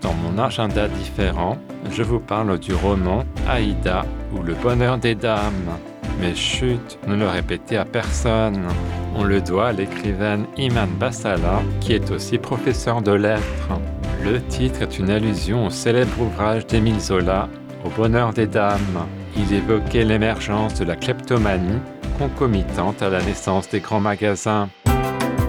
dans mon agenda différent, je vous parle du roman Aïda ou Le bonheur des dames. Mais chut, ne le répétez à personne. On le doit à l'écrivaine Iman Bassala, qui est aussi professeur de lettres. Le titre est une allusion au célèbre ouvrage d'Émile Zola, Au bonheur des dames. Il évoquait l'émergence de la kleptomanie concomitante à la naissance des grands magasins.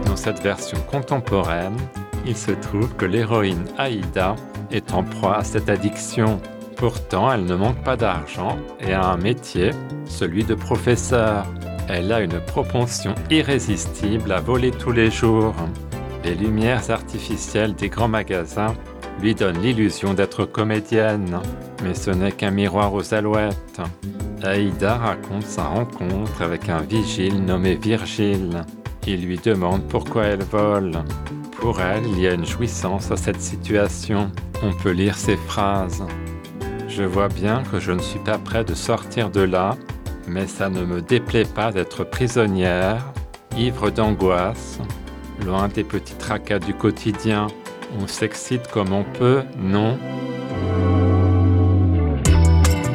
Dans cette version contemporaine, il se trouve que l'héroïne Aïda est en proie à cette addiction. Pourtant, elle ne manque pas d'argent et a un métier, celui de professeur. Elle a une propension irrésistible à voler tous les jours. Les lumières artificielles des grands magasins lui donnent l'illusion d'être comédienne, mais ce n'est qu'un miroir aux alouettes. Aïda raconte sa rencontre avec un vigile nommé Virgile. Il lui demande pourquoi elle vole. Pour elle, il y a une jouissance à cette situation. On peut lire ces phrases. Je vois bien que je ne suis pas prêt de sortir de là, mais ça ne me déplaît pas d'être prisonnière, ivre d'angoisse, loin des petits tracas du quotidien. On s'excite comme on peut, non?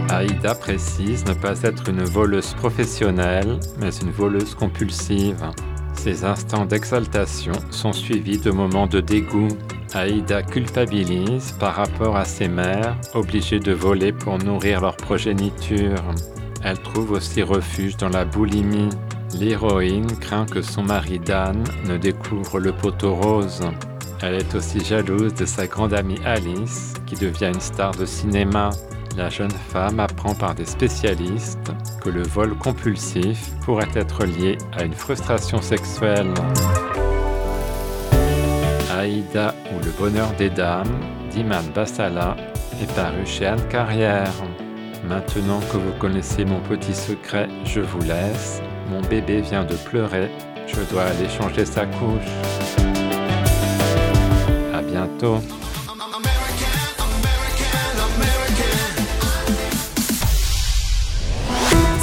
Aïda précise ne pas être une voleuse professionnelle, mais une voleuse compulsive. Ces instants d'exaltation sont suivis de moments de dégoût. Aïda culpabilise par rapport à ses mères, obligées de voler pour nourrir leur progéniture. Elle trouve aussi refuge dans la boulimie. L'héroïne craint que son mari Dan ne découvre le poteau rose. Elle est aussi jalouse de sa grande amie Alice, qui devient une star de cinéma. La jeune femme apprend par des spécialistes que le vol compulsif pourrait être lié à une frustration sexuelle. Aïda ou le bonheur des dames d'Iman Bassala est paru chez Anne Carrière. Maintenant que vous connaissez mon petit secret, je vous laisse. Mon bébé vient de pleurer. Je dois aller changer sa couche. À bientôt.